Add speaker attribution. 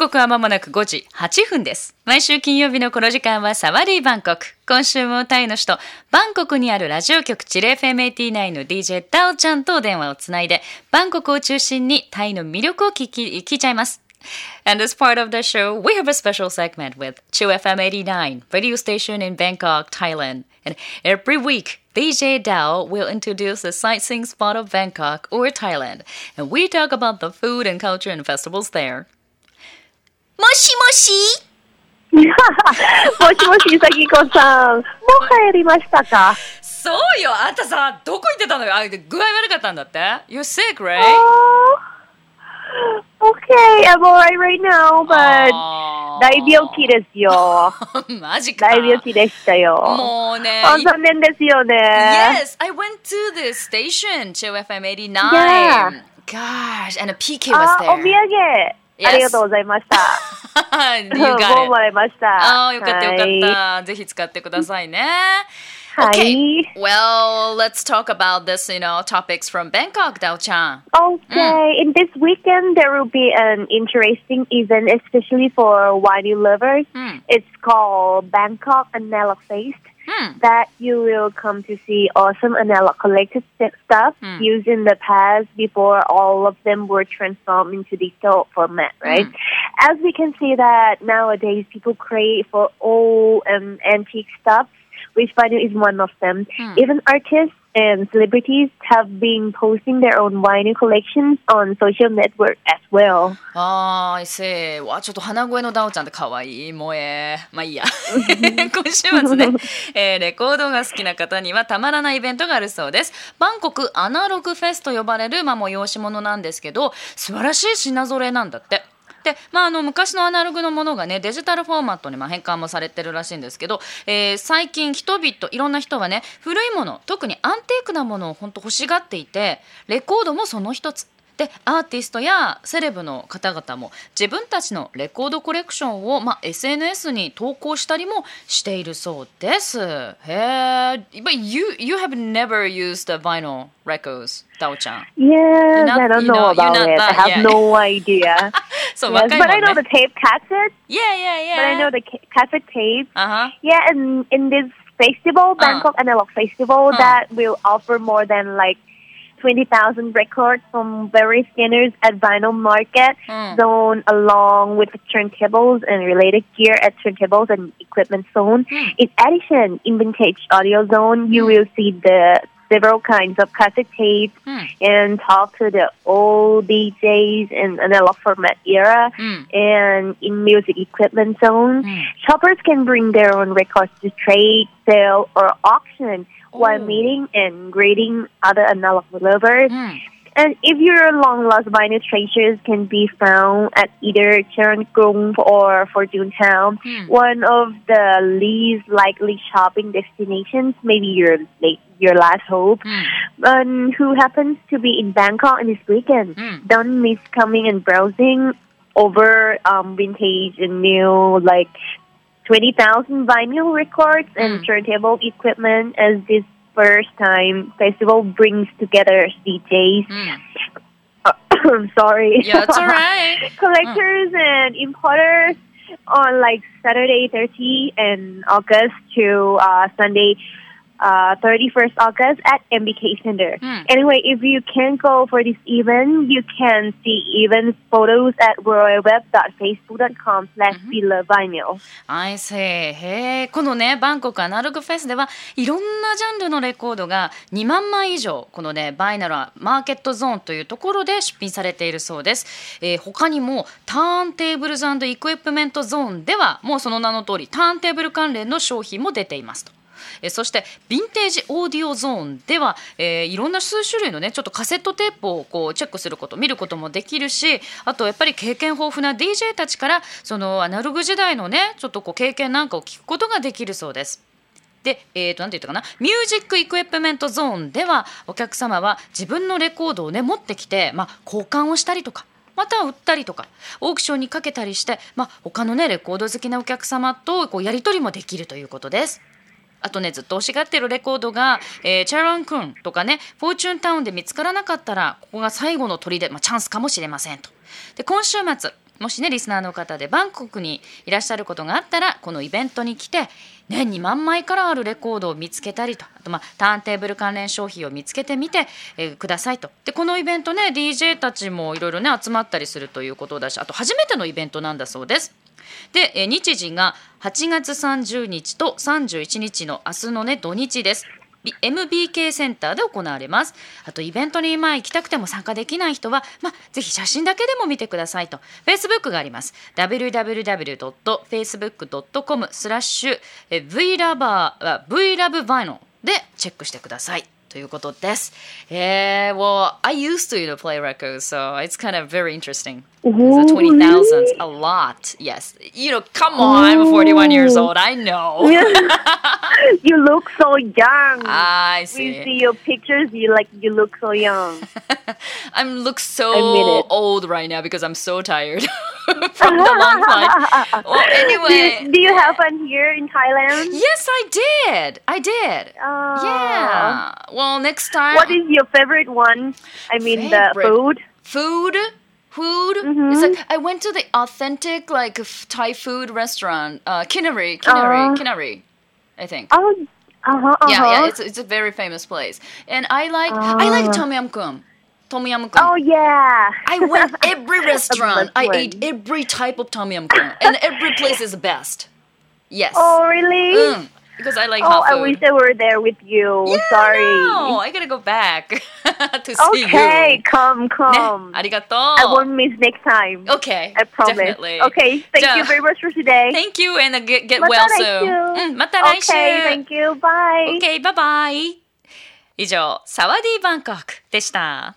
Speaker 1: 刻は間もなく5時8分です。毎週金曜日のこの時間はサワディバンコク。今週もタイの首都バンコクにあるラジオ局チレ FM89 の DJ ダオちゃんと電話をつないで、バンコクを中心にタイの魅力を聞き、聞いちゃいます。And as part of the show, we have a special segment with Chu FM 89, radio station in Bangkok, Thailand. And every week, DJ Dao will introduce a sightseeing spot of Bangkok or Thailand. And we talk about the food and culture and festivals there.
Speaker 2: もしもし
Speaker 3: もしもし、さきこさん。もう帰りましたか
Speaker 1: そうよあんたさ、どこ行ってたのよあ、具合悪かったんだって ?You're sick, right?
Speaker 3: Okay, I'm alright right now, but 大病気ですよ。
Speaker 1: マジか。
Speaker 3: 大病気でしたよ。
Speaker 1: もうね。
Speaker 3: 残念ですよね。
Speaker 1: Yes, I went to the station, Chill FM 89. Yeah. Gosh, and a PK was there.
Speaker 3: お土産。ありがとうございました。もうもらいました。
Speaker 1: ああ、よかったよかった。ぜひ使ってくださいね。Okay. Well, let's talk about this, you know, topics from Bangkok, Dao Chan.
Speaker 3: Okay. Mm. In this weekend, there will be an interesting event, especially for wine lovers. Mm. It's called Bangkok Analog Fest. Hmm. That you will come to see awesome analog collected stuff hmm. used in the past before all of them were transformed into digital format, right? Hmm. As we can see that nowadays people crave for old and antique stuff which vinyl is one of them. Hmm. Even artists and celebrities have been posting their own vinyl collections on social network as well.
Speaker 1: ああ、I see. わ、ちょっと鼻声のダオちゃんって可愛い。萌え。まあいいや。今週末ね、えー、レコードが好きな方にはたまらないイベントがあるそうです。バンコクアナログフェスと呼ばれる、まあ、催し物なんですけど、素晴らしい品揃えなんだって。で、まあ、あの昔のアナログのものがねデジタルフォーマットにま変換もされてるらしいんですけど、えー、最近人々いろんな人はね古いもの特にアンティークなものを本当欲しがっていてレコードもその一つでアーティストやセレブの方々も自分たちのレコードコレクションを、まあ、SNS に投稿したりもしているそうです。へえ。But you, you have never used the vinyl records, Dao Chan.
Speaker 3: Yeah, not, I don't know, know about it. That, I have yeah. no idea. but I know the tape cassette.
Speaker 1: Yeah, yeah, yeah.
Speaker 3: But I know the cassette tape.
Speaker 1: Uh-huh.
Speaker 3: Yeah, and in this festival, Bangkok uh. Analog Festival, that will offer more than like 20,000 records from various scanners at Vinyl Market mm. Zone, along with turntables and related gear at Turntables and Equipment Zone. Mm. In addition, in Vintage Audio Zone, you mm. will see the several kinds of cassette tapes mm. and talk to the old DJs in analog format era. Mm. And in music equipment zone, mm. shoppers can bring their own records to trade, sell, or auction while oh. meeting and greeting other analog lovers. Mm. And if your long lost vinyl treasures can be found at either Charangrung or Fortune Town, mm. one of the least likely shopping destinations, maybe your your last hope. Mm. Um, who happens to be in Bangkok on this weekend? Mm. Don't miss coming and browsing over um, vintage and new like 20,000 vinyl records and mm. turntable equipment as this first time festival brings together DJs. Mm. I'm sorry.
Speaker 1: Yeah, it's alright.
Speaker 3: Collectors mm. and importers on like Saturday 30 and August to uh, Sunday uh, 31st August at MBK Center. Hmm. Anyway, if you can't go for this event, you can see event photos at worldweb.facebook.com slash vinyl.
Speaker 1: I see. へこのね、バンコクアナログフェスではいろんなジャンルのレコードが2万枚以上、このね、 Vinyl Market Zone というところで出品されているそうです。えー、他にも Turntables Equipment Zone ではもうその名の通りターンテーブル関連の商品も出ていますと。えそして Vintage Audio Zone では、えー、いろんな数種類のねちょっとカセットテープをこうチェックすること見ることもできるしあとやっぱり経験豊富な DJ たちからそのアナログ時代のねちょっとこう経験なんかを聞くことができるそうです。で、えー、と、なんて言ったかな、ミュージックイクイプメントゾーンでは、お客様は自分のレコードをね、持ってきて、まあ、交換をしたりとか、または売ったりとか、オークションにかけたりして、まあ、他のね、レコード好きなお客様と、こう、やり取りもできるということです。あとねずっと欲しがってるレコードが、えー、チャランクンとかねフォーチュンタウンで見つからなかったらここが最後の砦、まあ、チャンスかもしれませんと。で今週末もしねリスナーの方でバンコクにいらっしゃることがあったらこのイベントに来てね、2万枚からあるレコードを見つけたりとあと、まあ、ターンテーブル関連商品を見つけてみて、えー、くださいとでこのイベントね DJ たちもいろいろね集まったりするということだしあと初めてのイベントなんだそうです。で、え、日時が8月30日と31日の明日のね土日です。MBK センターで行われます。あとイベントにまあ行きたくても参加できない人は、まあ、ぜひ写真だけでも見てくださいと。Facebook があります。www.facebook.com スラッシュ VLOVEVINO でチェックしてください。ということです。えー、well, I used to you know, play records, so it's kind of very interesting.
Speaker 3: Oh,
Speaker 1: twenty thousands,
Speaker 3: 20,000,
Speaker 1: a lot. Yes. You know, come on. I'm 41 years old. I know.
Speaker 3: so young.
Speaker 1: I see.
Speaker 3: We see your pictures, you like you look so young.
Speaker 1: I'm look so old right now because I'm so tired from the long flight. Well, anyway.
Speaker 3: do, do you have fun here in Thailand?
Speaker 1: Yes, I did. I did.
Speaker 3: Oh.
Speaker 1: Yeah. Well, next time.
Speaker 3: What is your favorite one? I mean,
Speaker 1: Favorite?
Speaker 3: the food.
Speaker 1: food? Food?
Speaker 3: Mhm.
Speaker 1: It's like I went to the authentic like f- Thai food restaurant, uh, Kinnery, Kinnery,
Speaker 3: Uh.
Speaker 1: Kinnery, I think.
Speaker 3: Oh, uh huh. Uh-huh.
Speaker 1: Yeah, yeah, it's it's a very famous place, and I like I like
Speaker 3: Ah.
Speaker 1: tom yum goong, tom yum goong.
Speaker 3: oh yeah.
Speaker 1: I went every restaurant. I ate every type of tom yum goong, and every place is the best. Yes.
Speaker 3: Oh really?
Speaker 1: Mm, because I like
Speaker 3: Oh, I wish I were there with you.
Speaker 1: Yeah,
Speaker 3: Sorry.
Speaker 1: No, I gotta go back to see
Speaker 3: okay,
Speaker 1: you.
Speaker 3: come, come.
Speaker 1: 네, 아리가또.
Speaker 3: I won't miss next time.
Speaker 1: Okay.
Speaker 3: I promise.
Speaker 1: Definitely.
Speaker 3: Okay, thank
Speaker 1: 자,
Speaker 3: you very much for today.
Speaker 1: Thank you and get, get well soon. 응, 맞다 라이슈.
Speaker 3: Okay, thank you. Bye.
Speaker 1: Okay, bye bye. 以上、サワディ・バンコクでした。